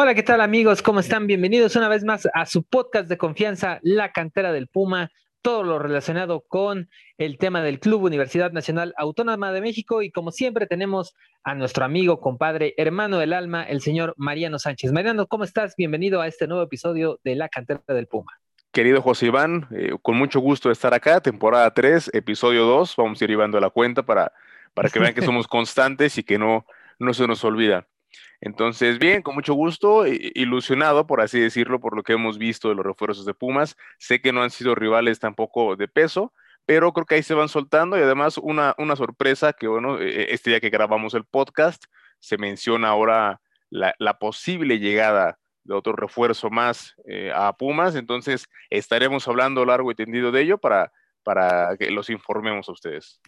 Hola, ¿qué tal amigos? ¿Cómo están? Bienvenidos una vez más a su podcast de confianza, La Cantera del Puma, todo lo relacionado con el tema del Club Universidad Nacional Autónoma de México y como siempre tenemos a nuestro amigo, compadre, hermano del alma, el señor Mariano Sánchez. Mariano, ¿cómo estás? Bienvenido a este nuevo episodio de La Cantera del Puma. Querido José Iván, eh, con mucho gusto de estar acá, temporada 3, episodio 2, vamos a ir llevando la cuenta para, para que vean que somos constantes y que no, no se nos olvida. Entonces, bien, con mucho gusto, ilusionado, por así decirlo, por lo que hemos visto de los refuerzos de Pumas. Sé que no han sido rivales tampoco de peso, pero creo que ahí se van soltando y además una, una sorpresa que, bueno, e, e, este día que grabamos el podcast, se menciona ahora la, posible llegada de otro refuerzo más eh, a Pumas, entonces estaremos hablando largo y tendido de ello para, para que los informemos a ustedes.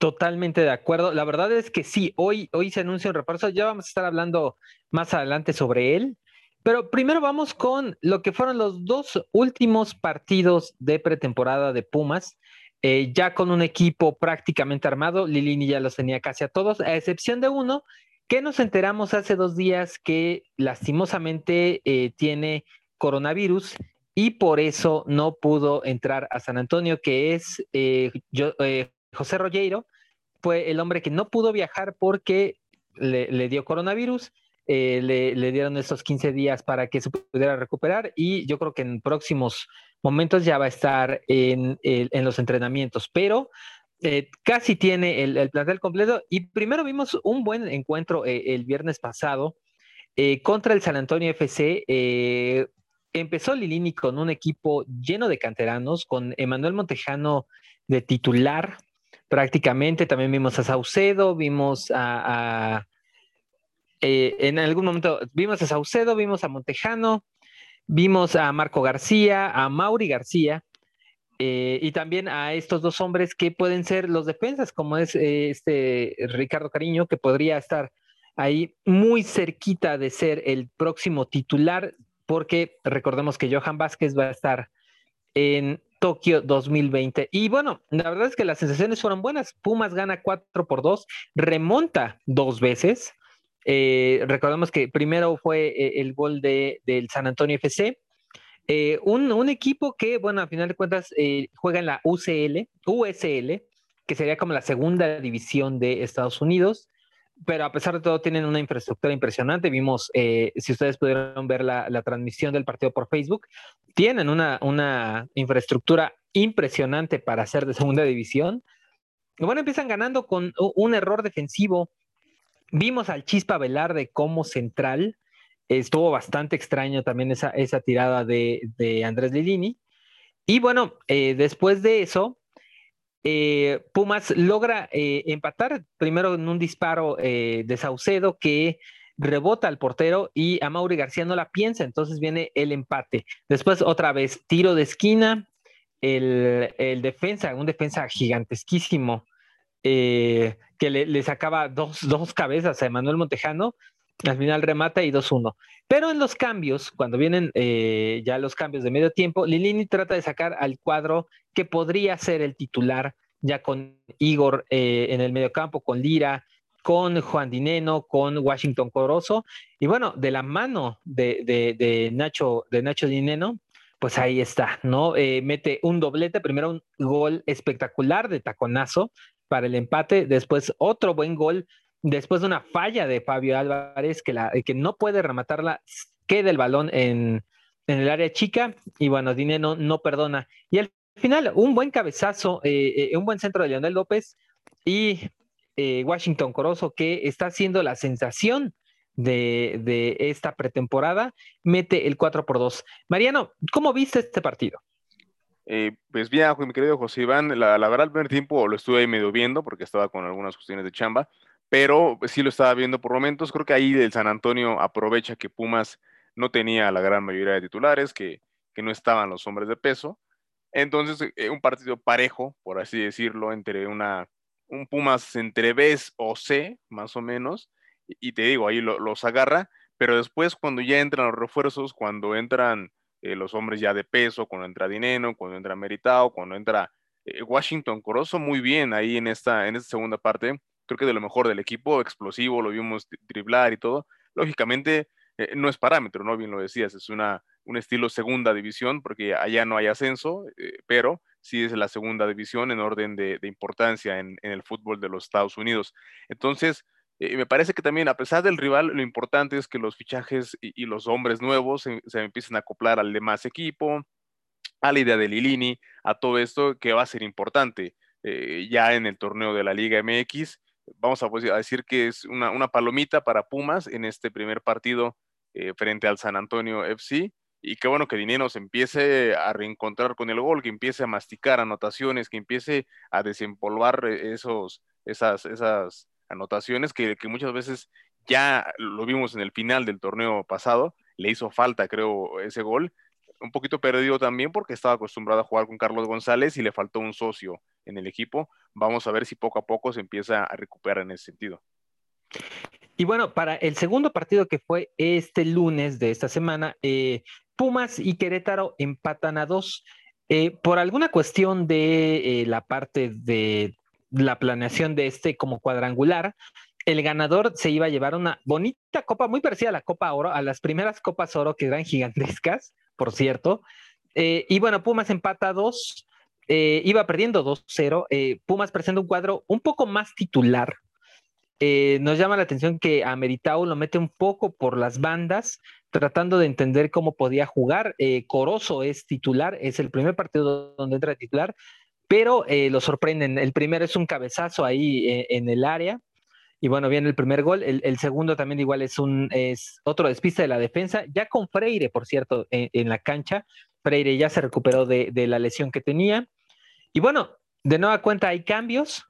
Totalmente de acuerdo. La verdad es que sí, hoy, hoy se anuncia un refuerzo. Ya vamos a estar hablando más adelante sobre él. Pero primero vamos con lo que fueron los dos últimos partidos de pretemporada de Pumas. Eh, ya con un equipo prácticamente armado. Lilini ya los tenía casi a todos, a excepción de uno que nos enteramos hace dos días que lastimosamente eh, tiene coronavirus y por eso no pudo entrar a San Antonio, que es eh, yo, José Rogueiro fue el hombre que no pudo viajar porque le, dio coronavirus. Eh, le, dieron estos 15 días para que se pudiera recuperar y yo creo que en próximos momentos ya va a estar en, los entrenamientos, pero eh, casi tiene el, plantel completo y primero vimos un buen encuentro eh, el viernes pasado contra el San Antonio FC. empezó Lilini con un equipo lleno de canteranos, con Emanuel Montejano de titular, prácticamente. También vimos a Saucedo, vimos a, eh, en algún momento vimos a Saucedo, vimos a Montejano, vimos a Marco García, a Mauri García. Eh, y también a estos dos hombres que pueden ser los defensas, como es eh, este Ricardo Cariño, que podría estar ahí muy cerquita de ser el próximo titular, porque recordemos que Johan Vázquez va a estar en Tokio 2020. Y bueno, la verdad es que las sensaciones fueron buenas. Pumas gana 4 por 2, remonta dos veces. Eh, recordemos que primero fue eh, el gol de, del San Antonio FC. Eh, un, equipo que, bueno, a final de cuentas juega en la UCL, USL, que sería como la segunda división de Estados Unidos pero a pesar de todo tienen una infraestructura impresionante. Vimos, eh, si ustedes pudieron ver la, transmisión del partido por Facebook, tienen una, una infraestructura impresionante para ser de segunda división. Bueno, empiezan ganando con un error defensivo. Vimos al Chispa Velarde como central. Estuvo bastante extraño también esa, esa tirada de, Andrés Lilini. Y bueno, eh, después de eso, eh, Pumas logra eh, empatar primero en un disparo eh, de Saucedo que rebota al portero y a Mauri García no la piensa, entonces viene el empate. Después otra vez tiro de esquina, el, defensa, un defensa gigantesquísimo que le, sacaba dos, dos cabezas a Emanuel Montejano, al final remata y 2-1. Pero en los cambios, cuando vienen eh, ya los cambios de medio tiempo, Lilini trata de sacar al cuadro que podría ser el titular, ya con Igor eh, en el medio campo, con Lira, con Juan Dineno, con Washington Corozo. Y bueno, de la mano de, Nacho, de Nacho Dineno, pues ahí está, ¿no? Eh, mete un doblete, primero un gol espectacular de taconazo para el empate, después otro buen gol después de una falla de Fabio Álvarez que, la, que no puede rematarla, queda el balón en, el área chica y bueno, Dinero no, perdona. Y al final, un buen cabezazo, eh, eh, un buen centro de Leonel López y eh, Washington Corozo, que está haciendo la sensación de, esta pretemporada, mete el 4 por 2. Mariano, ¿cómo viste este partido? pues bien, mi querido José Iván, la, la, verdad el primer tiempo lo estuve ahí medio viendo porque estaba con algunas cuestiones de chamba, pero sí lo estaba viendo por momentos. Creo que ahí el San Antonio aprovecha que Pumas no tenía la gran mayoría de titulares, que, no estaban los hombres de peso. Entonces, eh, un partido parejo, por así decirlo, entre una, un Pumas entre B o C, más o menos, y, te digo, ahí los agarra, pero después cuando ya entran los refuerzos, cuando entran eh, los hombres ya de peso, cuando entra Dineno, cuando entra Meritao, cuando entra eh, Washington Corozo, muy bien ahí en esta, en esta segunda parte, creo que de lo mejor del equipo, explosivo, lo vimos driblar y todo. Lógicamente, eh, no es parámetro, ¿no? Bien lo decías, es una, un estilo segunda división, porque allá no hay ascenso, eh, pero sí es la segunda división en orden de, importancia en, el fútbol de los Estados Unidos. Entonces, eh, me parece que también, a pesar del rival, lo importante es que los fichajes y, los hombres nuevos se, empiecen a acoplar al demás equipo, a la idea de Lilini, a todo esto que va a ser importante ya en el torneo de la Liga MX vamos a, pues, decir que es una, palomita para Pumas en este primer partido eh, frente al San Antonio FC. Y qué bueno que Dinero se empiece a reencontrar con el gol, que empiece a masticar anotaciones, que empiece a desempolvar eh, esos, esas, esas anotaciones que, que muchas veces ya lo vimos en el final del torneo pasado, le hizo falta, creo, ese gol. Un poquito perdido también porque estaba acostumbrado a jugar con Carlos González y le faltó un socio en el equipo. Vamos a ver si poco a poco se empieza a recuperar en ese sentido. Y bueno, para el segundo partido que fue este lunes de esta semana, eh, Pumas y Querétaro empatan a dos. Eh, por alguna cuestión de eh, la parte de la planeación de este como cuadrangular, el ganador se iba a llevar una bonita copa, muy parecida a la Copa Oro, a las primeras Copas Oro que eran gigantescas, por cierto. y bueno, Pumas empata a dos. Eh, iba perdiendo 2-0. Eh, Pumas presenta un cuadro un poco más titular. Eh, nos llama la atención que a lo mete un poco por las bandas, tratando de entender cómo podía jugar. Corozo es titular, es el primer partido donde entra titular, pero lo sorprenden. El primero es un cabezazo ahí en el área. Y bueno, viene el primer gol. El, segundo también igual es un es otro despiste de la defensa, ya con Freire, por cierto, en, la cancha. Freire ya se recuperó de, de la lesión que tenía. Y bueno, de nueva cuenta hay cambios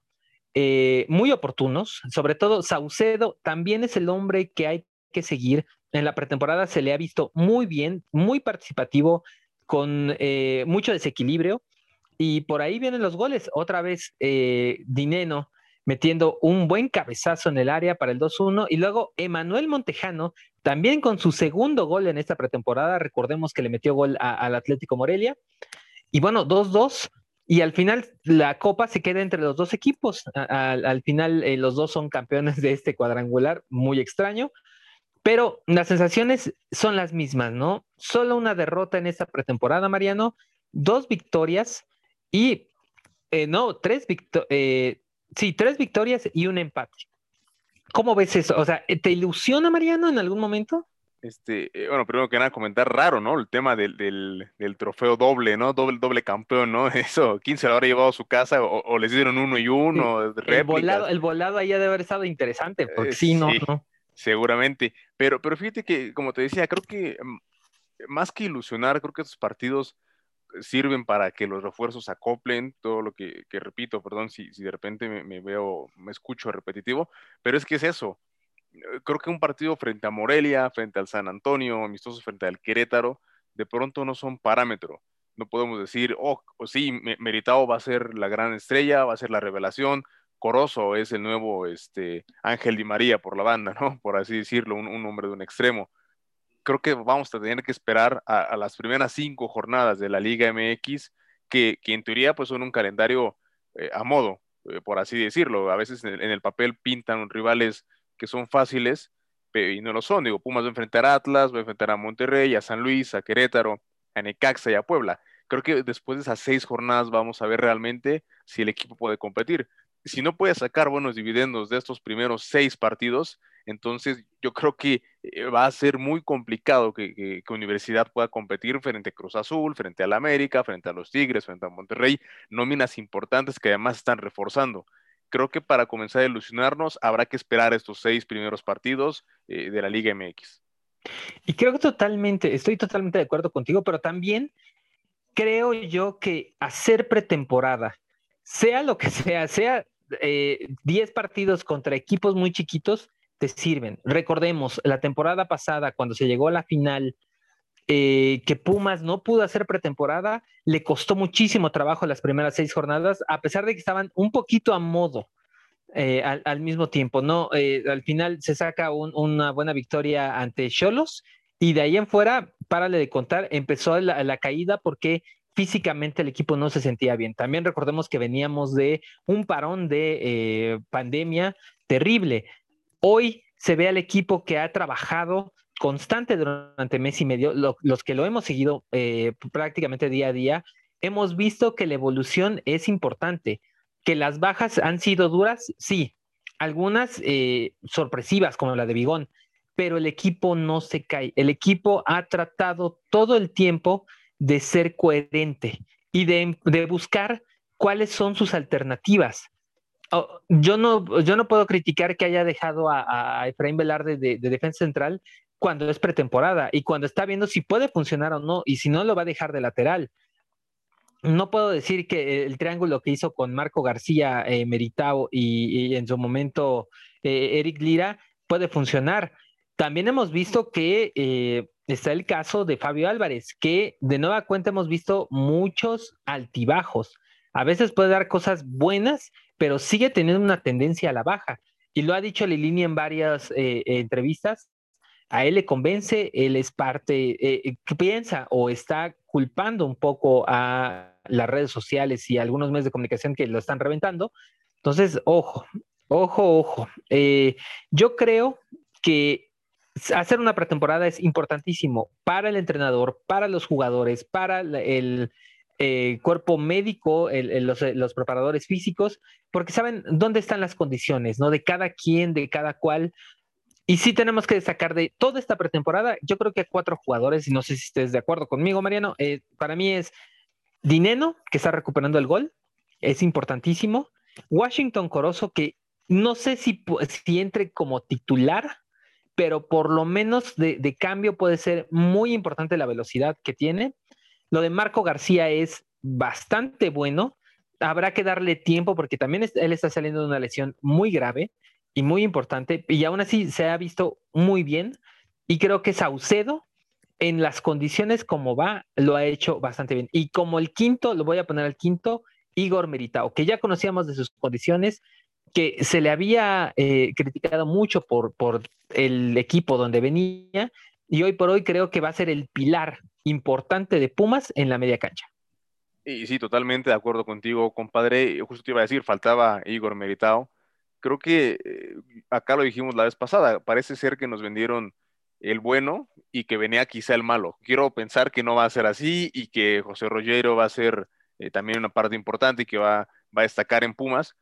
eh, muy oportunos, sobre todo Saucedo también es el hombre que hay que seguir. En la pretemporada se le ha visto muy bien, muy participativo, con eh, mucho desequilibrio. Y por ahí vienen los goles. Otra vez eh, Dineno metiendo un buen cabezazo en el área para el 2-1. Y luego Emanuel Montejano, también con su segundo gol en esta pretemporada. Recordemos que le metió gol al Atlético Morelia. Y bueno, 2-2 y al final la copa se queda entre los dos equipos. al final eh, los dos son campeones de este cuadrangular, muy extraño. Pero las sensaciones son las mismas, ¿no? Solo una derrota en esta pretemporada, Mariano, dos victorias y, eh, no, tres victorias, eh, sí, tres victorias y un empate. ¿Cómo ves eso? O sea, ¿te ilusiona, Mariano, en algún momento? Este, eh, bueno, primero que nada comentar raro, ¿no? El tema del, del, trofeo doble, ¿no? Doble, doble campeón, ¿no? Eso, ¿quién se lo habrá llevado a su casa o, les dieron uno y uno? el, volado, el volado ahí debe haber estado interesante, porque eh, sí, no, no. Seguramente, pero, pero fíjate que, como te decía, creo que mm, más que ilusionar, creo que estos partidos sirven para que los refuerzos acoplen todo lo que, repito, perdón si, de repente me, veo, me escucho repetitivo, pero es que es eso, eh, creo que un partido frente a Morelia, frente al San Antonio, amistosos frente al Querétaro, de pronto no son parámetro. No podemos decir, oh, sí, Meritao va a ser la gran estrella, va a ser la revelación, Corozo es el nuevo este, Ángel Di María por la banda, ¿no? Por así decirlo, un, hombre de un extremo. Creo que vamos a tener que esperar a, las primeras cinco jornadas de la Liga MX, que, en teoría pues son un calendario eh, a modo, eh, por así decirlo. A veces en el papel pintan rivales que son fáciles y no lo son. Digo, Pumas va a enfrentar a Atlas, va a enfrentar a Monterrey, a San Luis, a Querétaro, a Necaxa y a Puebla. Creo que después de esas seis jornadas vamos a ver realmente si el equipo puede competir. Si no puede sacar buenos dividendos de estos primeros seis partidos, entonces yo creo que va a ser muy complicado que, que, Universidad pueda competir frente a Cruz Azul, frente a la América, frente a los Tigres, frente a Monterrey, nóminas importantes que además están reforzando creo que para comenzar a ilusionarnos habrá que esperar estos seis primeros partidos eh, de la Liga MX. Y creo que totalmente, estoy totalmente de acuerdo contigo, pero también creo yo que hacer pretemporada, sea lo que sea, sea 10 eh, partidos contra equipos muy chiquitos, te sirven. Recordemos, la temporada pasada, cuando se llegó a la final eh, que Pumas no pudo hacer pretemporada, le costó muchísimo trabajo las primeras seis jornadas, a pesar de que estaban un poquito a modo eh, al, mismo tiempo, ¿no? Eh, al final se saca una buena victoria ante Cholos y de ahí en fuera, párale de contar, empezó la, caída porque físicamente el equipo no se sentía bien. También recordemos que veníamos de un parón de pandemia terrible. Hoy se ve al equipo que ha trabajado constante durante mes y medio, los que lo hemos seguido eh, prácticamente día a día, hemos visto que la evolución es importante, que las bajas han sido duras, sí, algunas eh, sorpresivas como la de Bigón, pero el equipo no se cae. El equipo ha tratado todo el tiempo de ser coherente y de, buscar cuáles son sus alternativas. Oh, yo, no, yo no puedo criticar que haya dejado a, Efraín Velarde de, de, defensa central cuando es pretemporada y cuando está viendo si puede funcionar o no y si no lo va a dejar de lateral no puedo decir que el triángulo que hizo con Marco García, eh, Meritao y, en su momento eh, Eric Lira puede funcionar. También hemos visto que eh, está el caso de Fabio Álvarez, que de nueva cuenta hemos visto muchos altibajos. A veces puede dar cosas buenas, pero sigue teniendo una tendencia a la baja. Y lo ha dicho Lilini en varias entrevistas. A él le convence, él es parte, ¿qué piensa o está culpando un poco a las redes sociales y algunos medios de comunicación que lo están reventando. Entonces, ojo, ojo, ojo. Eh, yo creo que hacer una pretemporada es importantísimo para el entrenador, para los jugadores, para el eh, cuerpo médico, los, los, preparadores físicos, porque saben dónde están las condiciones, ¿no? De cada quien, de cada cual. Y sí tenemos que destacar de toda esta pretemporada, yo creo que cuatro jugadores, y no sé si estés de acuerdo conmigo, Mariano, eh, para mí es Dineno, que está recuperando el gol, es importantísimo. Washington Corozo, que no sé si, si entre como titular, pero por lo menos de, de, cambio puede ser muy importante la velocidad que tiene. Lo de Marco García es bastante bueno. Habrá que darle tiempo porque también él está saliendo de una lesión muy grave y muy importante, y aún así se ha visto muy bien. Y creo que Saucedo, en las condiciones como va, lo ha hecho bastante bien. Y como el quinto, lo voy a poner al quinto, Igor Meritao, que ya conocíamos de sus condiciones, que se le había eh, criticado mucho por, por el equipo donde venía, y hoy por hoy creo que va a ser el pilar importante de Pumas en la media cancha. Y sí, totalmente de acuerdo contigo, compadre. Justo te iba a decir, faltaba Igor Meritao creo que eh, acá lo dijimos la vez pasada, parece ser que nos vendieron el bueno y que venía quizá el malo. Quiero pensar que no va a ser así y que José Rogero va a ser eh, también una parte importante y que va, va a destacar en Pumas,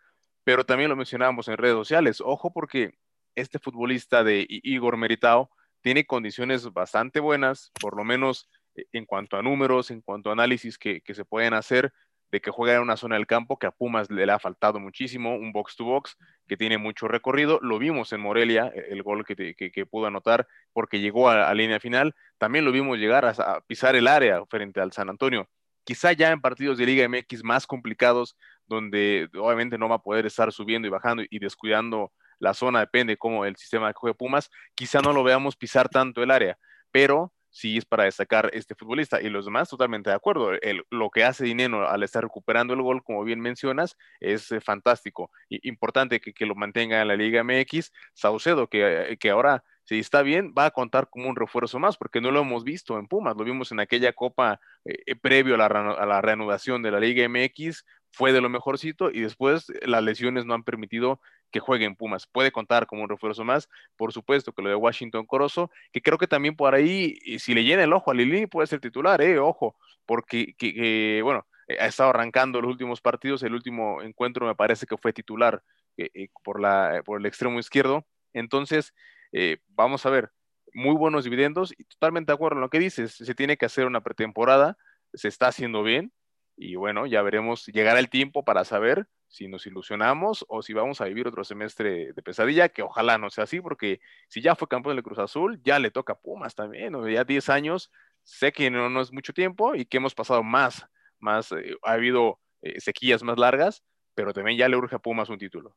pero también lo mencionábamos en redes sociales. Ojo porque este futbolista de Igor Meritao tiene condiciones bastante buenas, por lo menos en cuanto a números, en cuanto a análisis que, que se pueden hacer de que juega en una zona del campo que a Pumas le, ha faltado muchísimo, un box to box que tiene mucho recorrido. Lo vimos en Morelia, e, el gol que, que, pudo anotar porque llegó a, la línea final. También lo vimos llegar a, pisar el área frente al San Antonio. Quizá ya en partidos de Liga MX más complicados, donde obviamente no va a poder estar subiendo y bajando y descuidando la zona, depende cómo el sistema de juego de Pumas, quizá no lo veamos pisar tanto el área, pero sí es para destacar este futbolista. Y los demás, totalmente de acuerdo. lo que hace Dinero al estar recuperando el gol, como bien mencionas, es eh, fantástico. Y, importante que, lo mantenga en la Liga MX. Saucedo, que, que ahora si está bien, va a contar como un refuerzo más, porque no lo hemos visto en Pumas, lo vimos en aquella copa eh, previo a la, a la, reanudación de la Liga MX, fue de lo mejorcito y después las lesiones no han permitido que juegue en Pumas. Puede contar como un refuerzo más, por supuesto que lo de Washington Corozo, que creo que también por ahí, si le llena el ojo a Lili, puede ser titular, eh, ojo, porque, que, bueno, ha estado arrancando los últimos partidos, el último encuentro me parece que fue titular eh, eh, por, la, por el extremo izquierdo, entonces, eh, vamos a ver, muy buenos dividendos y totalmente de acuerdo en lo que dices, se tiene que hacer una pretemporada, se está haciendo bien y bueno, ya veremos, llegará el tiempo para saber si nos ilusionamos o si vamos a vivir otro semestre de pesadilla, que ojalá no sea así, porque si ya fue campeón del Cruz Azul, ya le toca a Pumas también, ya 10 años, sé que no, no, es mucho tiempo y que hemos pasado más, más, eh, ha habido eh, sequías más largas, pero también ya le urge a Pumas un título.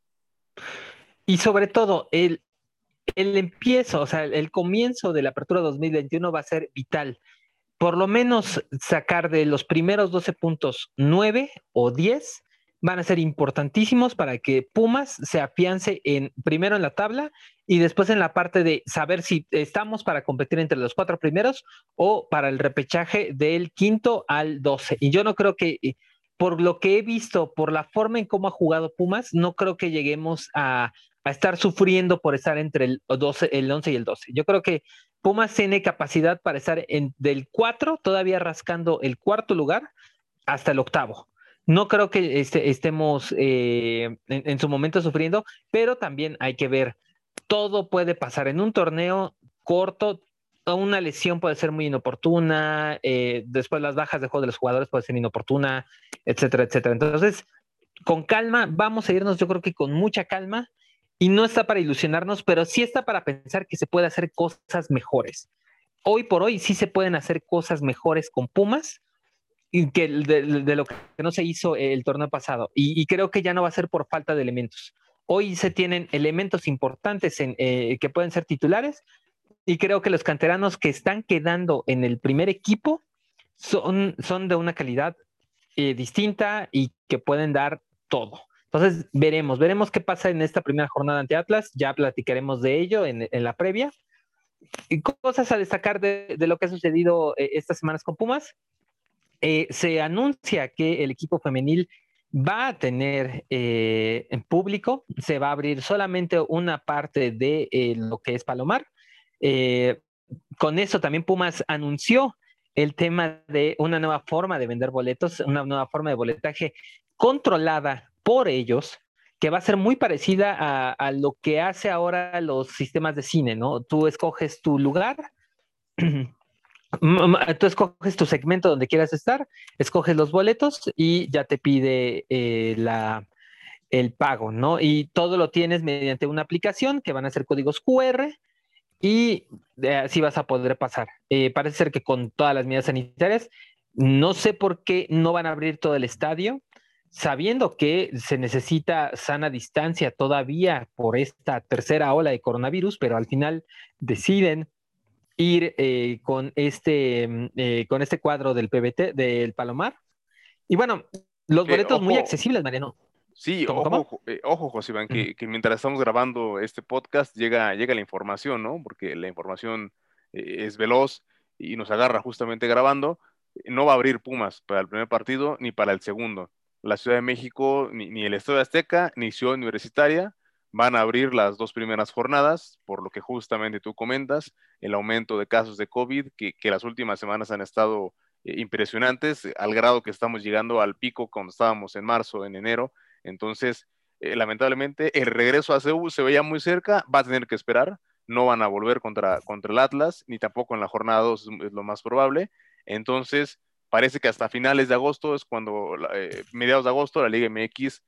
Y sobre todo, el, el empiezo, o sea, el comienzo de la apertura 2021 va a ser vital. Por lo menos sacar de los primeros 12 puntos 9 o 10 van a ser importantísimos para que Pumas se afiance en primero en la tabla y después en la parte de saber si estamos para competir entre los cuatro primeros o para el repechaje del quinto al 12. Y yo no creo que, eh, por lo que he visto, por la forma en cómo ha jugado Pumas, no creo que lleguemos a, a estar sufriendo por estar entre el, 12, el 11 y el 12. Yo creo que Pumas tiene capacidad para estar en, del 4, todavía rascando el cuarto lugar, hasta el octavo. No creo que este, estemos eh, en, su momento sufriendo, pero también hay que ver, todo puede pasar en un torneo corto. Una lesión puede ser muy inoportuna, eh, después las bajas de juego de los jugadores puede ser inoportuna, etcétera, etcétera. Entonces, con calma, vamos a irnos, yo creo que con mucha calma, y no está para ilusionarnos, pero sí está para pensar que se puede hacer cosas mejores. Hoy por hoy sí se pueden hacer cosas mejores con Pumas que de, lo que no se hizo el torneo pasado. Y, creo que ya no va a ser por falta de elementos. Hoy se tienen elementos importantes en, eh, que pueden ser titulares y creo que los canteranos que están quedando en el primer equipo son, son de una calidad eh, distinta y que pueden dar todo. Entonces, veremos, veremos qué pasa en esta primera jornada ante Atlas, ya platicaremos de ello en, la previa. Y cosas a destacar de, lo que ha sucedido eh, estas semanas con Pumas. Eh, se anuncia que el equipo femenil va a tener eh, en público, se va a abrir solamente una parte de lo que es Palomar. con eso también Pumas anunció el tema de una nueva forma de vender boletos, una nueva forma de boletaje controlada por ellos, que va a ser muy parecida a, lo que hace ahora los sistemas de cine, ¿no? Tú escoges tu lugar, tú escoges tu segmento donde quieras estar, escoges los boletos y ya te pide eh, la, el pago, ¿no? Y todo lo tienes mediante una aplicación que van a ser códigos QR y así vas a poder pasar. Eh, parece ser que con todas las medidas sanitarias, no sé por qué no van a abrir todo el estadio sabiendo que se necesita sana distancia todavía por esta tercera ola de coronavirus, pero al final deciden ir eh, con, este, mm, eh, con este cuadro del PBT, del Palomar. Y bueno, los boletos muy accesibles, Mariano. Sí, ojo, eh, ojo, José Iván, que, mientras estamos grabando este podcast llega, llega la información, ¿no? Porque la información es veloz y nos agarra justamente grabando. No va a abrir Pumas para el primer partido ni para el segundo la Ciudad de México, ni, el Estado de Azteca, ni Ciudad Universitaria van a abrir las dos primeras jornadas, por lo que justamente tú comentas, el aumento de casos de COVID, que, las últimas semanas han estado eh, impresionantes, al grado que estamos llegando al pico cuando estábamos en marzo, en enero. Entonces, eh, lamentablemente, el regreso a CEU se veía muy cerca, va a tener que esperar, no van a volver contra, contra el Atlas, ni tampoco en la jornada 2 es lo más probable. Entonces, parece que hasta finales de agosto es cuando, eh, mediados de agosto, la Liga MX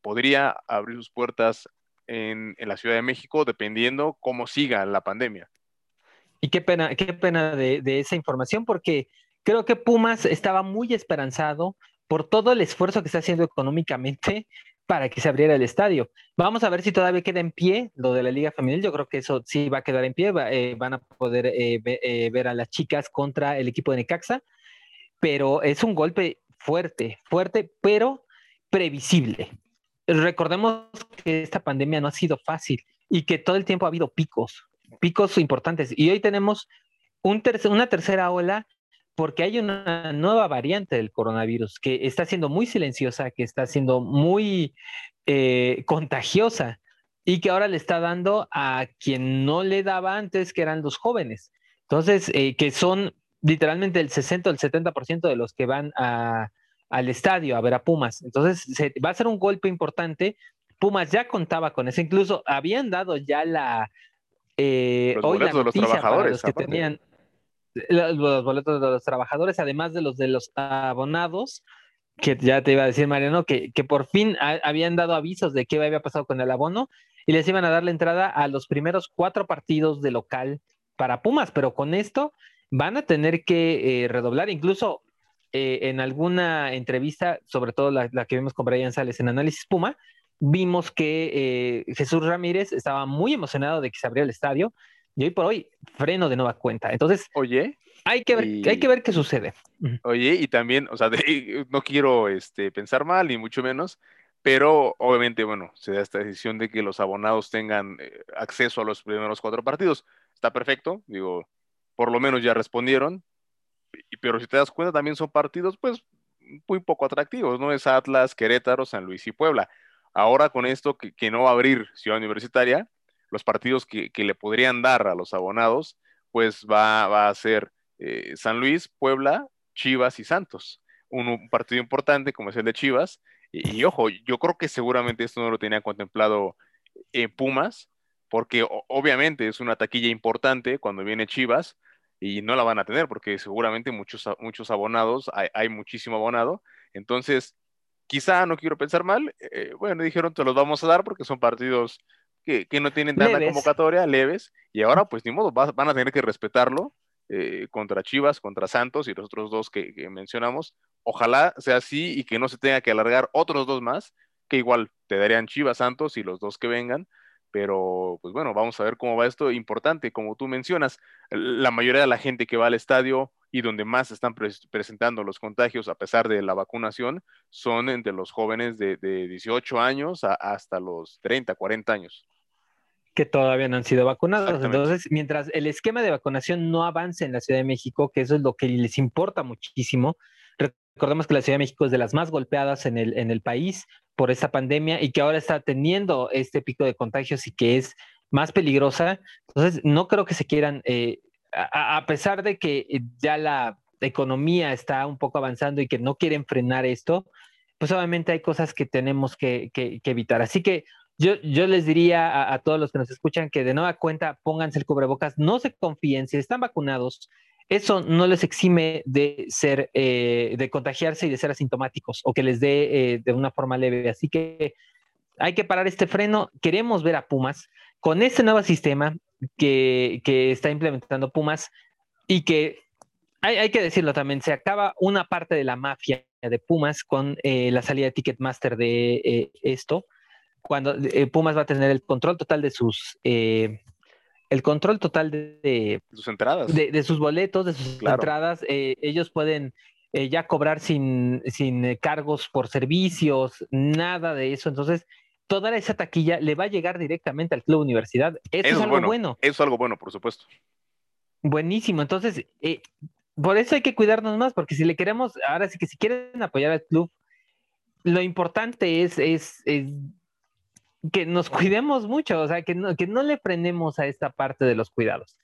podría abrir sus puertas en, la Ciudad de México, dependiendo cómo siga la pandemia. Y qué pena, qué pena de, esa información, porque creo que Pumas estaba muy esperanzado por todo el esfuerzo que está haciendo económicamente para que se abriera el estadio. Vamos a ver si todavía queda en pie lo de la Liga Femenil. Yo creo que eso sí va a quedar en pie. Eh, van a poder ver a las chicas contra el equipo de Necaxa pero es un golpe fuerte, fuerte, pero previsible. Recordemos que esta pandemia no ha sido fácil y que todo el tiempo ha habido picos, picos importantes. Y hoy tenemos una tercera ola porque hay una nueva variante del coronavirus que está siendo muy silenciosa, que está siendo muy eh, contagiosa y que ahora le está dando a quien no le daba antes, que eran los jóvenes. Entonces, eh, que son literalmente el 60 o el 70% de los que van al estadio a ver a Pumas. Entonces, va a ser un golpe importante. Pumas ya contaba con eso, incluso habían dado ya la... Eh, los boletos de los trabajadores. Los que tenían los, boletos de los trabajadores, además de los de los abonados, que ya te iba a decir Mariano, que, que por fin habían dado avisos de qué había pasado con el abono y les iban a dar la entrada a los primeros cuatro partidos de local para Pumas, pero con esto van a tener que eh, redoblar, incluso eh, en alguna entrevista, sobre todo la, que vimos con Brian Sales en Análisis Puma, vimos que eh, Jesús Ramírez estaba muy emocionado de que se abriera el estadio y hoy por hoy freno de nueva cuenta. Entonces, oye, hay que ver, hay que ver qué sucede. Oye, y también, o sea, no quiero este, pensar mal, ni mucho menos, pero obviamente, bueno, se da esta decisión de que los abonados tengan acceso a los primeros cuatro partidos. Está perfecto, digo, por lo menos ya respondieron, pero si te das cuenta también son partidos pues muy poco atractivos, ¿no? Es Atlas, Querétaro, San Luis y Puebla. ahora con esto que, no va a abrir Ciudad Universitaria, los partidos que, le podrían dar a los abonados, pues va, a ser eh, San Luis, Puebla, Chivas y Santos. Un, partido importante como es el de Chivas. Y, ojo, yo creo que seguramente esto no lo tenía contemplado en Pumas, porque obviamente es una taquilla importante cuando viene Chivas y no la van a tener porque seguramente muchos, muchos abonados, hay, muchísimo abonado. Entonces, quizá no quiero pensar mal, eh, bueno, dijeron te los vamos a dar porque son partidos que, no tienen tanta convocatoria, leves, y ahora pues ni modo, van a tener que respetarlo eh, contra Chivas, contra Santos y los otros dos que, que mencionamos. Ojalá sea así y que no se tenga que alargar otros dos más, que igual te darían Chivas, Santos y los dos que vengan, pero pues bueno, vamos a ver cómo va esto. Importante, como tú mencionas, la mayoría de la gente que va al estadio y donde más están presentando los contagios a pesar de la vacunación son entre los jóvenes de, 18 años hasta los 30, 40 años. Que todavía no han sido vacunados. Entonces, mientras el esquema de vacunación no avance en la Ciudad de México, que eso es lo que les importa muchísimo, Recordemos que la Ciudad de México es de las más golpeadas en el, en el país por esta pandemia y que ahora está teniendo este pico de contagios y que es más peligrosa. Entonces, no creo que se quieran, eh, a, pesar de que ya la economía está un poco avanzando y que no quieren frenar esto, pues obviamente hay cosas que tenemos que, evitar. Así que yo, yo les diría a, a, todos los que nos escuchan que de nueva cuenta pónganse el cubrebocas, no se confíen, si están vacunados, eso no les exime de ser, eh, de contagiarse y de ser asintomáticos o que les dé eh, de una forma leve. Así que hay que parar este freno. Queremos ver a Pumas con este nuevo sistema que, está implementando Pumas y que hay, que decirlo también, se acaba una parte de la mafia de Pumas con eh, la salida de Ticketmaster de esto, cuando Pumas va a tener el control total de sus el control total de, sus entradas. De, sus boletos, de sus entradas. Eh, ellos pueden eh, ya cobrar sin, sin eh, cargos por servicios, nada de eso. Entonces, toda esa taquilla le va a llegar directamente al Club Universidad. Eso, es algo bueno, Eso es algo bueno, por supuesto. Buenísimo. Entonces, por eso hay que cuidarnos más, porque si le queremos, ahora sí que si quieren apoyar al club, lo importante es, es que nos cuidemos mucho, o sea, que no, que no le frenemos a esta parte de los cuidados.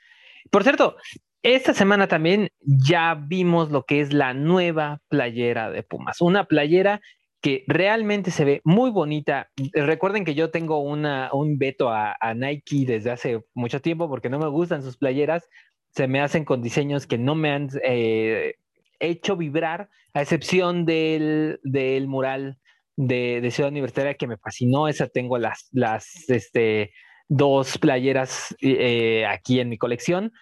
Por cierto, esta semana también ya vimos lo que es la nueva playera de Pumas, una playera que realmente se ve muy bonita. Recuerden que yo tengo una, un veto a, Nike desde hace mucho tiempo porque no me gustan sus playeras, se me hacen con diseños que no me han eh, hecho vibrar, a excepción del, del mural de, Ciudad Universitaria que me fascinó. Esa tengo las, las este, dos playeras eh, aquí en mi colección.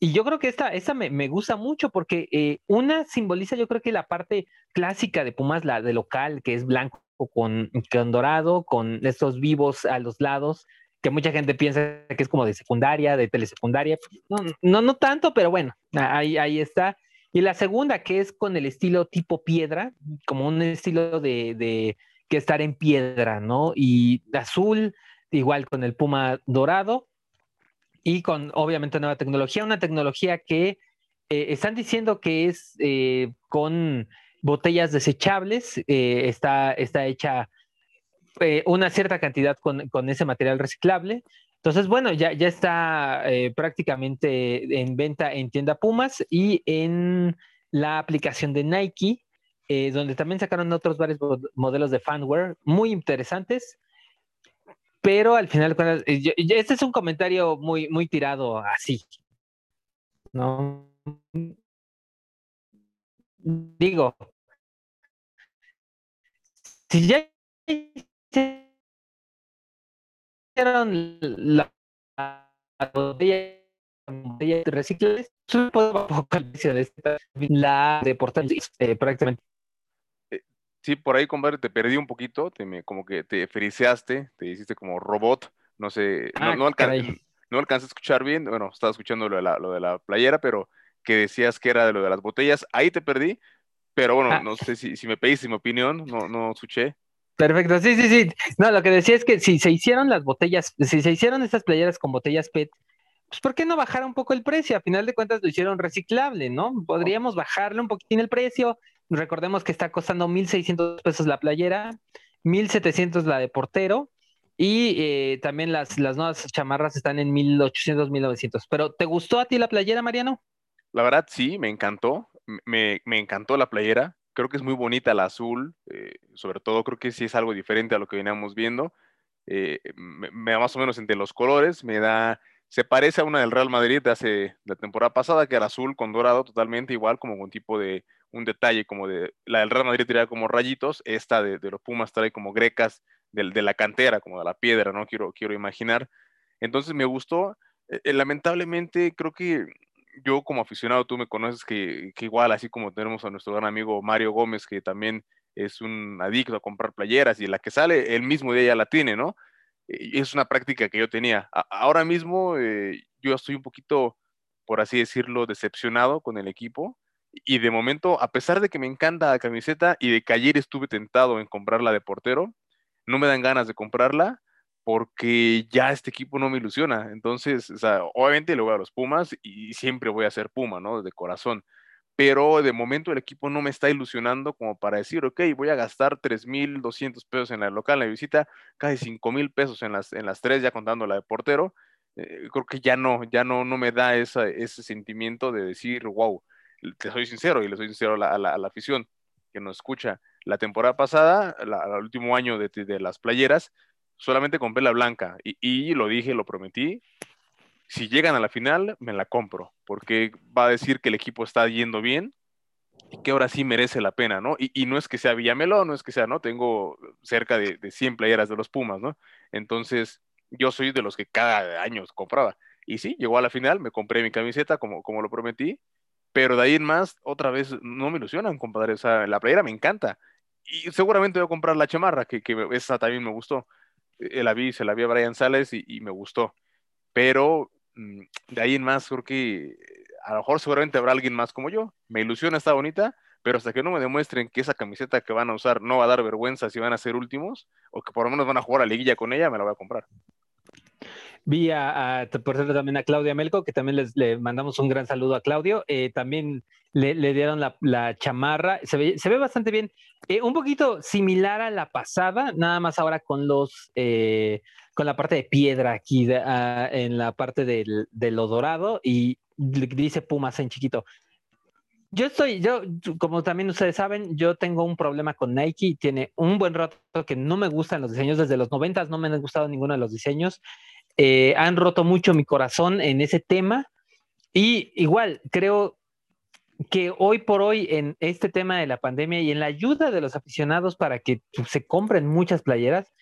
Y yo creo que esta, esta me, me gusta mucho porque eh, una simboliza, yo creo que la parte clásica de Pumas, la de local, que es blanco con, con dorado, con estos vivos a los lados, que mucha gente piensa que es como de secundaria, de telesecundaria. No, no, no tanto, pero bueno, ahí, ahí está. Y la segunda, que es con el estilo tipo piedra, como un estilo de, que estar en piedra, ¿no? Y azul, igual con el puma dorado y con obviamente nueva tecnología, una tecnología que eh, están diciendo que es eh, con botellas desechables, eh, está, está hecha una cierta cantidad con, con, ese material reciclable, entonces, bueno, ya, ya está eh, prácticamente en venta en tienda Pumas y en la aplicación de Nike, eh, donde también sacaron otros varios modelos de fanware muy interesantes. Pero al final, eh, este es un comentario muy, muy tirado así. ¿no? Digo, si ya la, botella, botella de reciclables, la de eh, prácticamente. Eh, sí, por ahí, compadre, te perdí un poquito, te me, como que te friseaste, te hiciste como robot, no sé, no, ah, no, alcancé a escuchar bien, bueno, estaba escuchando lo de, la, lo de la playera, pero que decías que era de lo de las botellas, ahí te perdí, pero bueno, ah. no sé si, si me pediste mi opinión, no, no escuché. Perfecto, sí, sí, sí. No, lo que decía es que si se hicieron las botellas, si se hicieron estas playeras con botellas PET, pues ¿por qué no bajar un poco el precio? A final de cuentas lo hicieron reciclable, ¿no? Podríamos bajarle un poquitín el precio. Recordemos que está costando 1.600 pesos la playera 1700 la de portero y eh, también las, las nuevas chamarras están en 1800, 1900. Pero ¿te gustó a ti la playera, Mariano? La verdad, sí, me encantó. Me, encantó la playera. Creo que es muy bonita la azul. Eh, sobre todo, creo que sí es algo diferente a lo que veníamos viendo. Eh, me, da más o menos entre los colores. Me da. Se parece a una del Real Madrid de hace la temporada pasada, que era azul con dorado, totalmente igual, como un tipo de. Un detalle como de. La del Real Madrid tenía como rayitos. Esta de, de los Pumas trae como grecas de, la cantera, como de la piedra, ¿no? Quiero, quiero imaginar. Entonces me gustó. Eh, eh, lamentablemente, creo que yo como aficionado, tú me conoces que, igual, así como tenemos a nuestro gran amigo Mario Gómez, que también es un adicto a comprar playeras y la que sale el mismo día ya la tiene, ¿no? Es una práctica que yo tenía. ahora mismo eh, yo estoy un poquito, por así decirlo, decepcionado con el equipo. Y de momento, a pesar de que me encanta la camiseta y de que ayer estuve tentado en comprarla de portero, no me dan ganas de comprarla porque ya este equipo no me ilusiona. Entonces, obviamente le voy a los Pumas y siempre voy a ser Puma, ¿no? De corazón. Pero de momento el equipo no me está ilusionando como para decir, ok, voy a gastar 3.200 pesos en la local, en la visita, casi 5.000 pesos en las, en las tres, ya contando la de portero. Eh, creo que ya no, ya no, no me da ese sentimiento de decir, wow, te soy sincero y le soy sincero a la, afición que nos escucha la temporada pasada, el último año de, las playeras, solamente compré la blanca y, lo dije, lo prometí. Si llegan a la final, me la compro, porque va a decir que el equipo está yendo bien y que ahora sí merece la pena, ¿no? Y, no es que sea Villamelo, no es que sea, ¿no? Tengo cerca de, de 100 playeras de los Pumas, ¿no? Entonces, yo soy de los que cada año compraba. Y sí, llegó a la final, me compré mi camiseta como, como lo prometí, pero de ahí en más, otra vez, no me ilusionan, compadre. O sea, la playera me encanta y seguramente voy a comprar la chamarra, que, que esa también me gustó. Eh, la vi, se la vi a Brian Sales y, me gustó. Pero mm, de ahí en más, creo que a lo mejor seguramente habrá alguien más como yo. Me ilusiona, está bonita, pero hasta que no me demuestren que esa camiseta que van a usar no va a dar vergüenza si van a ser últimos, o que por lo menos van a jugar a liguilla con ella, me la voy a comprar. Vi a, por cierto, también a Claudia Melco, que también les le mandamos un gran saludo a Claudio. Eh, también le, dieron la, chamarra, se ve, se ve bastante bien. Eh, un poquito similar a la pasada, nada más ahora con los eh, con la parte de piedra aquí ah, en la parte del, de lo dorado y dice Pumas en chiquito. Yo estoy, yo, como también ustedes saben, yo tengo un problema con Nike. Tiene un buen rato que no me gustan los diseños. Desde los noventas no me han gustado ninguno de los diseños. Eh, han roto mucho mi corazón en ese tema. Y igual, creo que hoy por hoy en este tema de la pandemia y en la ayuda de los aficionados para que se compren muchas playeras,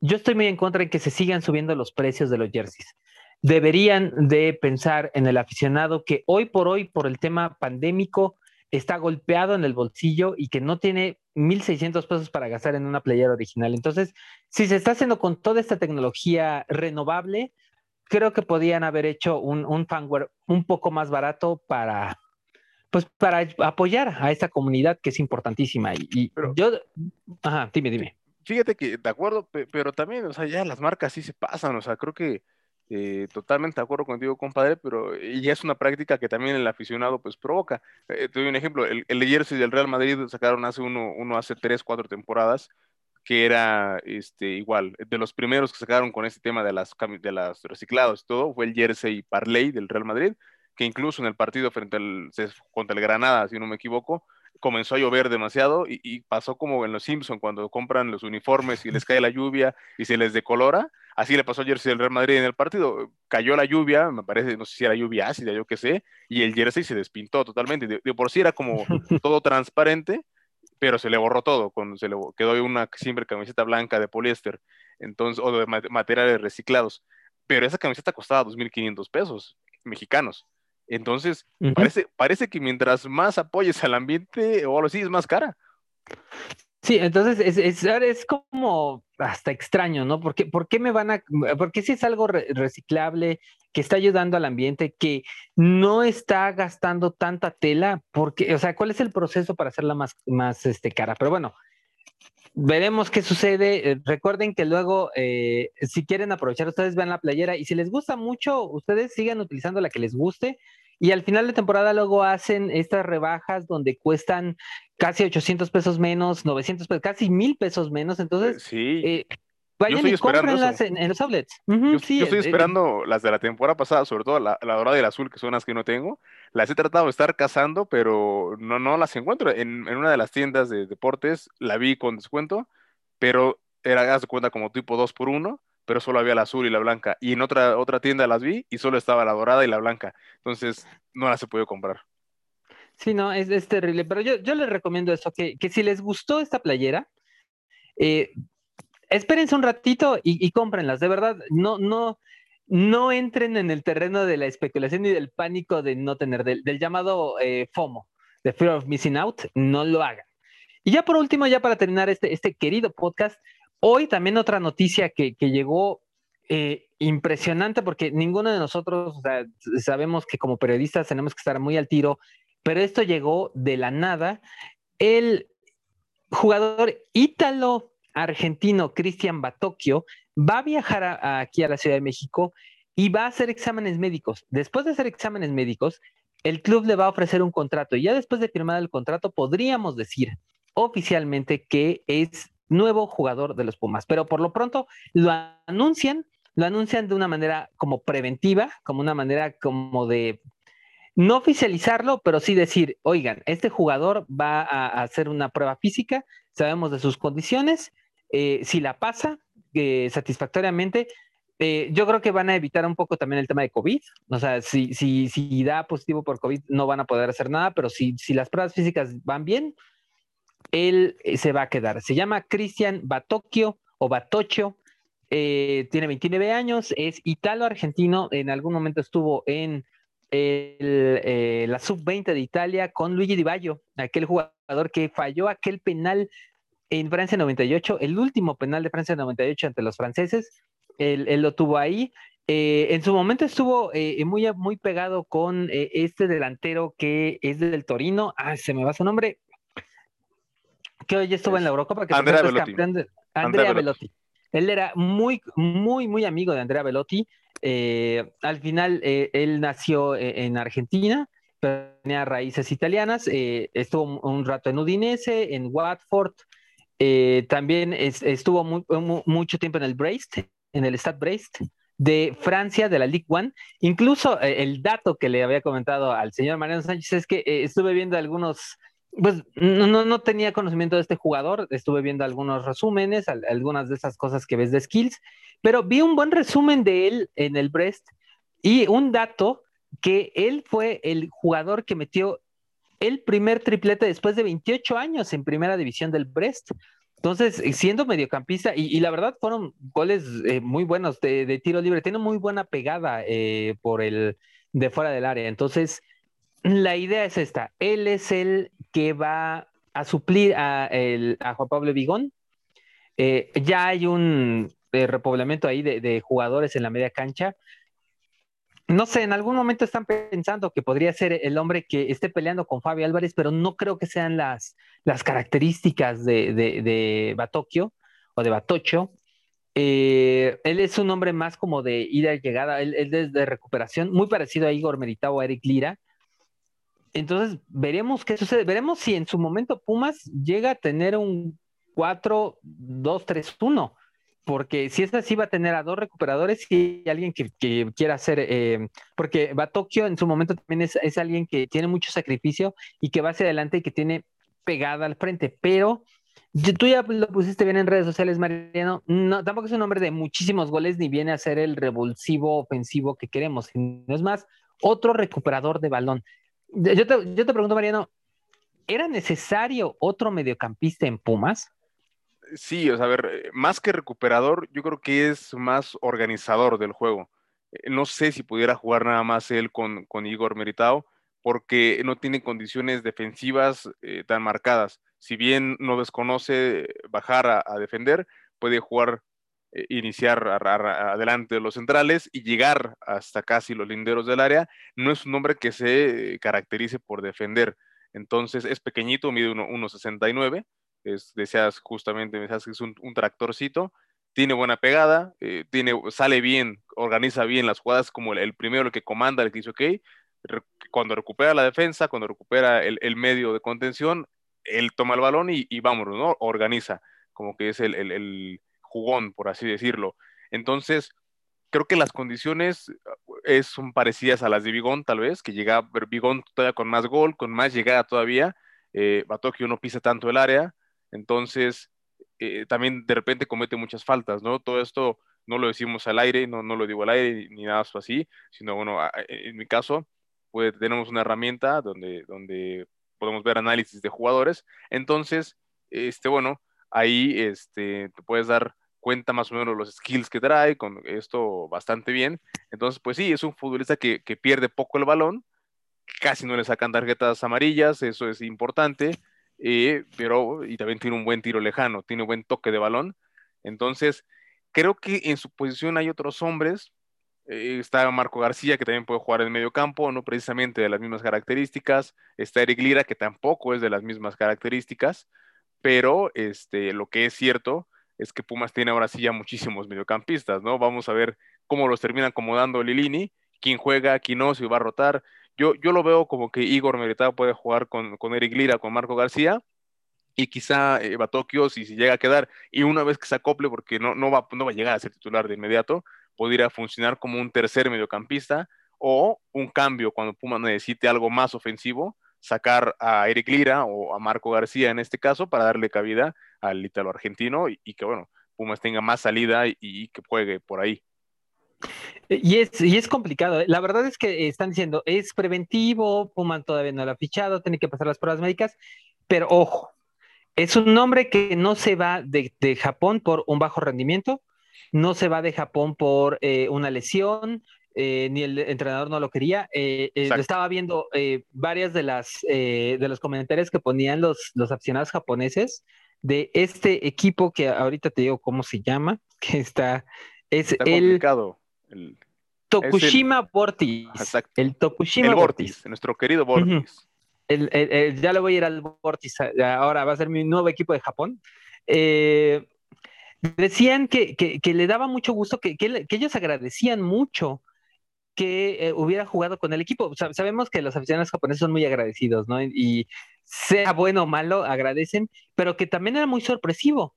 yo estoy muy en contra de que se sigan subiendo los precios de los jerseys. Deberían de pensar en el aficionado que hoy por hoy, por el tema pandémico, está golpeado en el bolsillo y que no tiene 1.600 pesos para gastar en una playera original. Entonces, si se está haciendo con toda esta tecnología renovable, creo que podían haber hecho un, un fanware un poco más barato para, pues para apoyar a esta comunidad que es importantísima. Y, yo, ajá, dime, dime. Fíjate que, de acuerdo, pero también, o sea, ya las marcas sí se pasan, o sea, creo que eh, totalmente de acuerdo contigo, compadre, pero ya es una práctica que también el aficionado pues provoca. Eh, te doy un ejemplo, el, el jersey del Real Madrid sacaron hace uno, uno hace tres, cuatro temporadas, que era este, igual, de los primeros que sacaron con este tema de las, de las reciclados y todo, fue el jersey Parley del Real Madrid, que incluso en el partido frente al, contra el Granada, si no me equivoco, comenzó a llover demasiado y, pasó como en los Simpson cuando compran los uniformes y les cae la lluvia y se les decolora. Así le pasó al jersey del Real Madrid en el partido. Cayó la lluvia, me parece, no sé si era lluvia ácida, yo qué sé, y el jersey se despintó totalmente. De, por sí era como todo transparente, pero se le borró todo. Con, se le quedó una siempre camiseta blanca de poliéster entonces, o de materiales reciclados. Pero esa camiseta costaba 2.500 pesos mexicanos. Entonces, parece, parece que mientras más apoyes al ambiente o algo así, es más cara. Sí, entonces es, es, como hasta extraño, ¿no? ¿Por qué, por qué me van a, por qué si es algo reciclable, que está ayudando al ambiente, que no está gastando tanta tela? Porque, o sea, ¿cuál es el proceso para hacerla más, más este, cara? Pero bueno, veremos qué sucede. Eh, recuerden que luego, eh, si quieren aprovechar, ustedes vean la playera y si les gusta mucho, ustedes sigan utilizando la que les guste y al final de temporada luego hacen estas rebajas donde cuestan casi 800 pesos menos, 900 pesos, casi mil pesos menos. Entonces, sí. Eh, vayan y cómprenlas en, en, los outlets. yo, estoy eh, esperando las de la temporada pasada, sobre todo la, la dorada y la azul, que son las que no tengo. Las he tratado de estar cazando, pero no, no las encuentro. En, en una de las tiendas de deportes la vi con descuento, pero era, haz de cuenta, como tipo 2 por 1 pero solo había la azul y la blanca. Y en otra, otra tienda las vi y solo estaba la dorada y la blanca. Entonces, no las he podido comprar. Sí, no, es, es terrible. Pero yo, yo les recomiendo eso, que, que si les gustó esta playera, eh, espérense un ratito y, y, cómprenlas. De verdad, no, no, no entren en el terreno de la especulación y del pánico de no tener, del, llamado eh, FOMO, de Fear of Missing Out, no lo hagan. Y ya por último, ya para terminar este, este querido podcast, Hoy también otra noticia que, llegó eh, impresionante porque ninguno de nosotros sabemos que como periodistas tenemos que estar muy al tiro, pero esto llegó de la nada. El jugador ítalo argentino Cristian Batocchio va a viajar aquí a la Ciudad de México y va a hacer exámenes médicos. Después de hacer exámenes médicos, el club le va a ofrecer un contrato y ya después de firmar el contrato podríamos decir oficialmente que es nuevo jugador de los Pumas. Pero por lo pronto lo anuncian, lo anuncian de una manera como preventiva, como una manera como de no oficializarlo, pero sí decir, oigan, este jugador va a hacer una prueba física, sabemos de sus condiciones, eh, si la pasa eh, satisfactoriamente, eh, yo creo que van a evitar un poco también el tema de COVID. O sea, si, si, si da positivo por COVID, no van a poder hacer nada, pero si, si las pruebas físicas van bien, él eh, se va a quedar. Se llama Cristian Batocchio o Batocho, eh, tiene 29 años, es italo-argentino, en algún momento estuvo en eh, la sub-20 de Italia con Luigi Di Baggio, aquel jugador que falló aquel penal en Francia 98, el último penal de Francia 98 ante los franceses, él, lo tuvo ahí. en su momento estuvo muy, muy pegado con este delantero que es del Torino, ah, se me va su nombre, que hoy estuvo en la Eurocopa, que Andrea Velotti. Andrea, Velotti. Él era muy, muy, muy amigo de Andrea Velotti. Eh, al final, eh, él nació eh, en Argentina, pero tenía raíces italianas. estuvo un rato en Udinese, en Watford. también estuvo mucho tiempo en el Brest, en el Stade Brest de Francia, de la Ligue One. Incluso el dato que le había comentado al señor Mariano Sánchez es que estuve viendo algunos pues no, no tenía conocimiento de este jugador, estuve viendo algunos resúmenes, algunas de esas cosas que ves de skills, pero vi un buen resumen de él en el Brest y un dato que él fue el jugador que metió el primer triplete después de 28 años en primera división del Brest. Entonces, siendo mediocampista, y, la verdad fueron goles eh, muy buenos de, tiro libre, tiene muy buena pegada eh, por el de fuera del área. Entonces, la idea es esta, él es el que va a suplir a, Juan Pablo Vigón. Eh, ya hay un eh, repoblamiento ahí de, jugadores en la media cancha. No sé, en algún momento están pensando que podría ser el hombre que esté peleando con Fabio Álvarez, pero no creo que sean las, las características de, de, o de Batocho. Eh, él es un hombre más como de ida y llegada, él, es de recuperación, muy parecido a Igor Meritao a Eric Lira. Entonces, veremos qué sucede. Veremos si en su momento Pumas llega a tener un 4-2-3-1, porque si es así, va a tener a dos recuperadores y alguien que, quiera hacer, eh, porque Batokio en su momento también es, alguien que tiene mucho sacrificio y que va hacia adelante y que tiene pegada al frente, pero tú ya lo pusiste bien en redes sociales, Mariano. No, tampoco es un hombre de muchísimos goles ni viene a ser el revulsivo ofensivo que queremos, no es más otro recuperador de balón. Yo te, pregunto, Mariano, ¿era necesario otro mediocampista en Pumas? Sí, o sea, a ver, eh, más que recuperador, yo creo que es más organizador del juego. Eh, no sé si pudiera jugar nada más él con, Igor Meritao, porque no tiene condiciones defensivas eh, tan marcadas. Si bien no desconoce bajar a defender, puede jugar eh, iniciar adelante de los centrales y llegar hasta casi los linderos del área, no es un hombre que se caracterice por defender. Entonces es pequeñito, mide 1,69, es, deseas justamente, deseas es un, tractorcito, tiene buena pegada, eh, tiene, sale bien, organiza bien las jugadas como el, primero el que comanda, el que dice, ok, cuando recupera la defensa, cuando recupera el, medio de contención, él toma el balón y, y vámonos, ¿no? Organiza, como que es el, el, jugón, por así decirlo. Entonces, creo que las condiciones eh, son parecidas a las de Bigón, tal vez, que llega Bigón todavía con más gol, con más llegada todavía. Eh, Batokio no pisa tanto el área, entonces eh, también de repente comete muchas faltas, ¿no? Todo esto no lo decimos al aire, no, no lo digo al aire ni nada así, sino bueno, en mi caso, pues tenemos una herramienta donde, donde podemos ver análisis de jugadores. Entonces, este, bueno, ahí este, te puedes dar cuenta más o menos los skills que trae, con esto bastante bien. Entonces, pues sí, es un futbolista que, que pierde poco el balón, casi no le sacan tarjetas amarillas, eso es importante, eh, pero y también tiene un buen tiro lejano, tiene un buen toque de balón. Entonces, creo que en su posición hay otros hombres eh, está Marco García, que también puede jugar en medio campo, no precisamente de las mismas características. Está Eric Lira, que tampoco es de las mismas características. Pero este, lo que es cierto es que Pumas tiene ahora sí ya muchísimos mediocampistas, ¿no? Vamos a ver cómo los termina acomodando Lilini, quién juega, quién no, si va a rotar. Yo, yo lo veo como que Igor Meritado puede jugar con, con Eric Lira, con Marco García, y quizá eh, Batokio, si, si llega a quedar, y una vez que se acople, porque no, no, va, no va a llegar a ser titular de inmediato, podría funcionar como un tercer mediocampista o un cambio cuando Pumas necesite algo más ofensivo, sacar a Eric Lira o a Marco García en este caso para darle cabida al ítalo argentino y, que bueno, Pumas tenga más salida y, que juegue por ahí. Y es, y es complicado. ¿eh? La verdad es que están diciendo, es preventivo, Pumas todavía no lo ha fichado, tiene que pasar las pruebas médicas, pero ojo, es un nombre que no se va de, de Japón por un bajo rendimiento, no se va de Japón por eh, una lesión, eh, ni el entrenador no lo quería. Eh, estaba viendo varias de las de los comentarios que ponían los, los aficionados japoneses de este equipo que ahorita te digo cómo se llama, que está, es el, el, Tokushima Vortis. El Tokushima Vortis, nuestro querido Vortis. ya le voy a ir al Vortis, ahora va a ser mi nuevo equipo de Japón. Eh, Decían que, le daba mucho gusto, que, ellos agradecían mucho que eh, hubiera jugado con el equipo. sabemos que los aficionados japoneses son muy agradecidos, ¿no? Y sea bueno o malo, agradecen, pero que también era muy sorpresivo.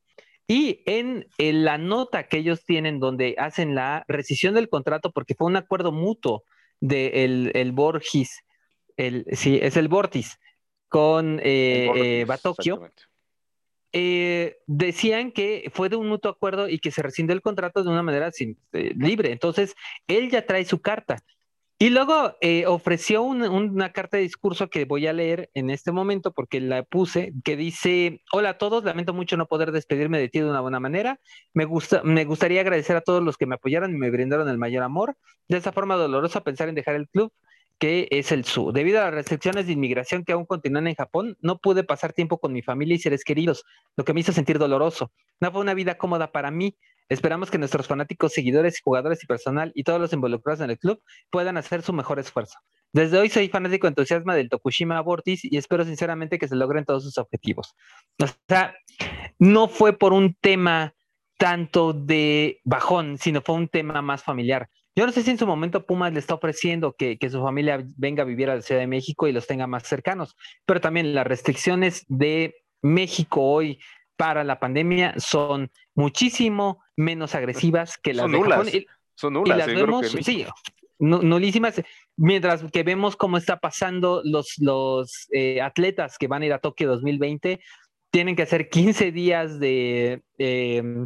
Y en, la nota que ellos tienen donde hacen la rescisión del contrato, porque fue un acuerdo mutuo del de el Borgis, el, sí, es el Vortis, con eh, eh Batokio eh, decían que fue de un mutuo acuerdo y que se rescinde el contrato de una manera eh, libre. Entonces, él ya trae su carta. Y luego eh, ofreció una carta de discurso que voy a leer en este momento porque la puse, que dice, hola a todos, lamento mucho no poder despedirme de ti de una buena manera. Me, gusta, me gustaría agradecer a todos los que me apoyaron y me brindaron el mayor amor. De esa forma dolorosa pensar en dejar el club, que es el sur. Debido a las restricciones de inmigración que aún continúan en Japón, no pude pasar tiempo con mi familia y seres queridos, lo que me hizo sentir doloroso. No fue una vida cómoda para mí. Esperamos que nuestros fanáticos, seguidores, jugadores y personal y todos los involucrados en el club puedan hacer su mejor esfuerzo. Desde hoy soy fanático entusiasma del Tokushima Vortis y espero sinceramente que se logren todos sus objetivos. O sea, no fue por un tema tanto de bajón, sino fue un tema más familiar. Yo no sé si en su momento Pumas le está ofreciendo que, su familia venga a vivir a la Ciudad de México y los tenga más cercanos, pero también las restricciones de México hoy para la pandemia son muchísimo menos agresivas que las son de nulas. son nulas, y las vemos, sí, nulísimas. Mientras que vemos cómo está pasando los, los eh, atletas que van a ir a Tokio 2020, tienen que hacer 15 días de em,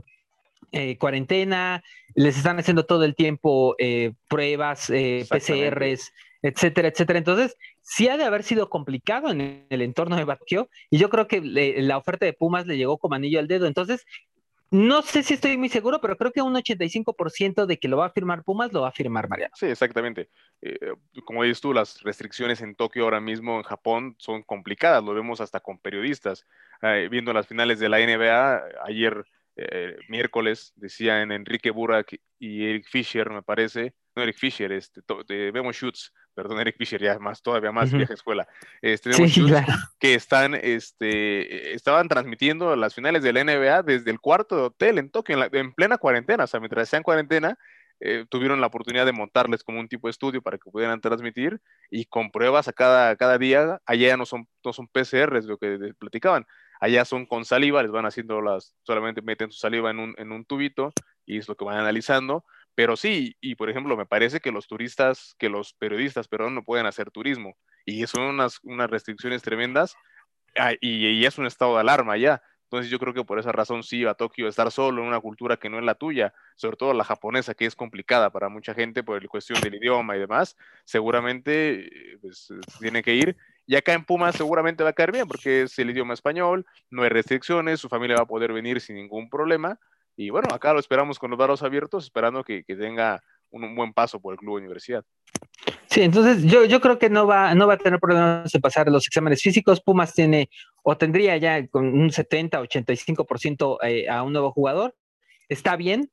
eh, cuarentena, les están haciendo todo el tiempo eh, pruebas, eh, PCRs, etcétera, etcétera. Entonces, sí ha de haber sido complicado en el entorno de Batquio y yo creo que la oferta de Pumas le llegó como anillo al dedo. Entonces, no sé si estoy muy seguro, pero creo que un 85% de que lo va a firmar Pumas lo va a firmar Mariano. Sí, exactamente. como dices tú, las restricciones en Tokio ahora mismo, en Japón, son complicadas. Lo vemos hasta con periodistas. viendo las finales de la NBA, ayer eh, miércoles, decían Enrique Burak y Eric Fisher, me parece, no Eric Fisher, este, de Memo Schutz, perdón, Eric Fisher, ya más, todavía más vieja escuela, este, que están, este, estaban transmitiendo las finales de la NBA desde el cuarto de hotel en Tokio, en, plena cuarentena, o sea, mientras sean cuarentena, eh, tuvieron la oportunidad de montarles como un tipo de estudio para que pudieran transmitir y con pruebas a cada, cada día, allá no son, no son PCRs, lo que platicaban, allá son con saliva, les van haciendo las, solamente meten su saliva en un, en un tubito y es lo que van analizando, pero sí, y por ejemplo, me parece que los turistas, que los periodistas, perdón, no pueden hacer turismo y son unas, unas restricciones tremendas ah, y, y es un estado de alarma ya. Entonces yo creo que por esa razón sí a Tokio estar solo en una cultura que no es la tuya, sobre todo la japonesa, que es complicada para mucha gente por la cuestión del idioma y demás, seguramente eh, pues, tiene que ir. Y acá en Puma seguramente va a caer bien porque es el idioma español, no hay restricciones, su familia va a poder venir sin ningún problema. Y bueno, acá lo esperamos con los brazos abiertos, esperando que, que tenga un, buen paso por el club universidad. Sí, entonces yo, yo creo que no va, no va a tener problemas de pasar los exámenes físicos. Pumas tiene o tendría ya con un 70, 85% eh, a un nuevo jugador. Está bien.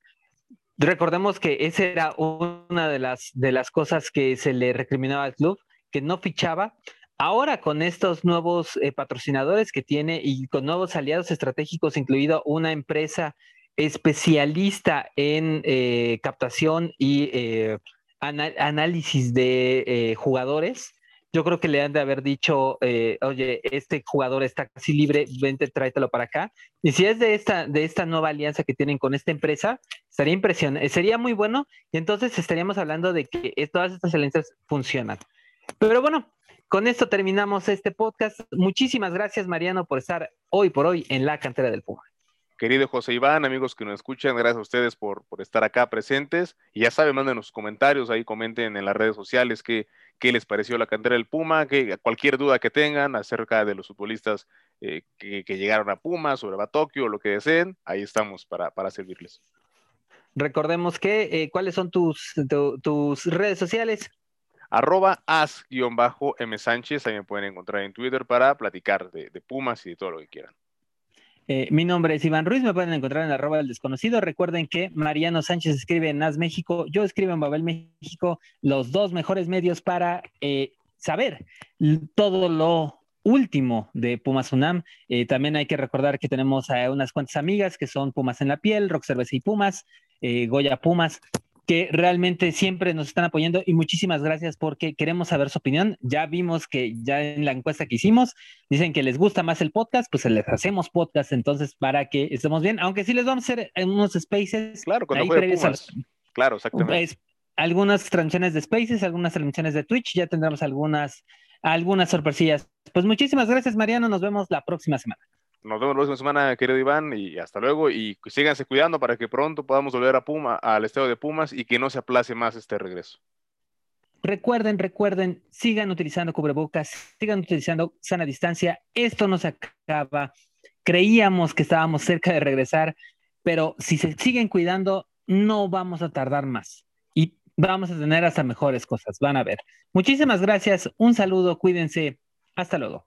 Recordemos que esa era una de las, de las cosas que se le recriminaba al club, que no fichaba. Ahora con estos nuevos eh, patrocinadores que tiene y con nuevos aliados estratégicos, incluido una empresa especialista en eh, captación y eh, análisis de eh, jugadores, yo creo que le han de haber dicho, oye, este jugador está casi libre, vente, tráetelo para acá. Y si es de esta, de esta nueva alianza que tienen con esta empresa, estaría impresionante, sería muy bueno y entonces estaríamos hablando de que todas estas alianzas funcionan. Pero bueno, con esto terminamos este podcast. Muchísimas gracias, Mariano, por estar hoy por hoy en la cantera del Puma. Querido José Iván, amigos que nos escuchan, gracias a ustedes por, por estar acá presentes. Y ya saben, manden los comentarios, ahí comenten en las redes sociales qué, qué les pareció la cantera del Puma, que, cualquier duda que tengan acerca de los futbolistas eh, que, llegaron a Puma, sobre Batokio, lo que deseen, ahí estamos para, para servirles. Recordemos que, eh, ¿cuáles son tus, tus redes sociales? Arroba as-m Sánchez, ahí me pueden encontrar en Twitter para platicar de, Pumas y de todo lo que quieran. Eh, mi nombre es Iván Ruiz, me pueden encontrar en arroba del desconocido. Recuerden que Mariano Sánchez escribe en As México, yo escribo en Babel México, los dos mejores medios para eh, saber todo lo último de Pumas UNAM. Eh, también hay que recordar que tenemos a unas cuantas amigas que son Pumas en la piel, Rock Cerveza y Pumas, Goya Pumas, que realmente siempre nos están apoyando y muchísimas gracias porque queremos saber su opinión. Ya vimos que ya en la encuesta que hicimos dicen que les gusta más el podcast, pues les hacemos podcast entonces para que estemos bien, aunque sí les vamos a hacer unos spaces. Claro, cuando ahí Claro, exactamente. Algunas transmisiones de spaces, algunas transmisiones de Twitch, ya tendremos algunas algunas sorpresillas. Pues muchísimas gracias, Mariano, nos vemos la próxima semana. Nos vemos la próxima semana, querido Iván, y hasta luego. Y síganse cuidando para que pronto podamos volver a Puma, al estado de Pumas y que no se aplace más este regreso. Recuerden, recuerden, sigan utilizando cubrebocas, sigan utilizando sana distancia. Esto no se acaba. Creíamos que estábamos cerca de regresar, pero si se siguen cuidando, no vamos a tardar más. Y vamos a tener hasta mejores cosas. Van a ver. Muchísimas gracias. Un saludo. Cuídense. Hasta luego.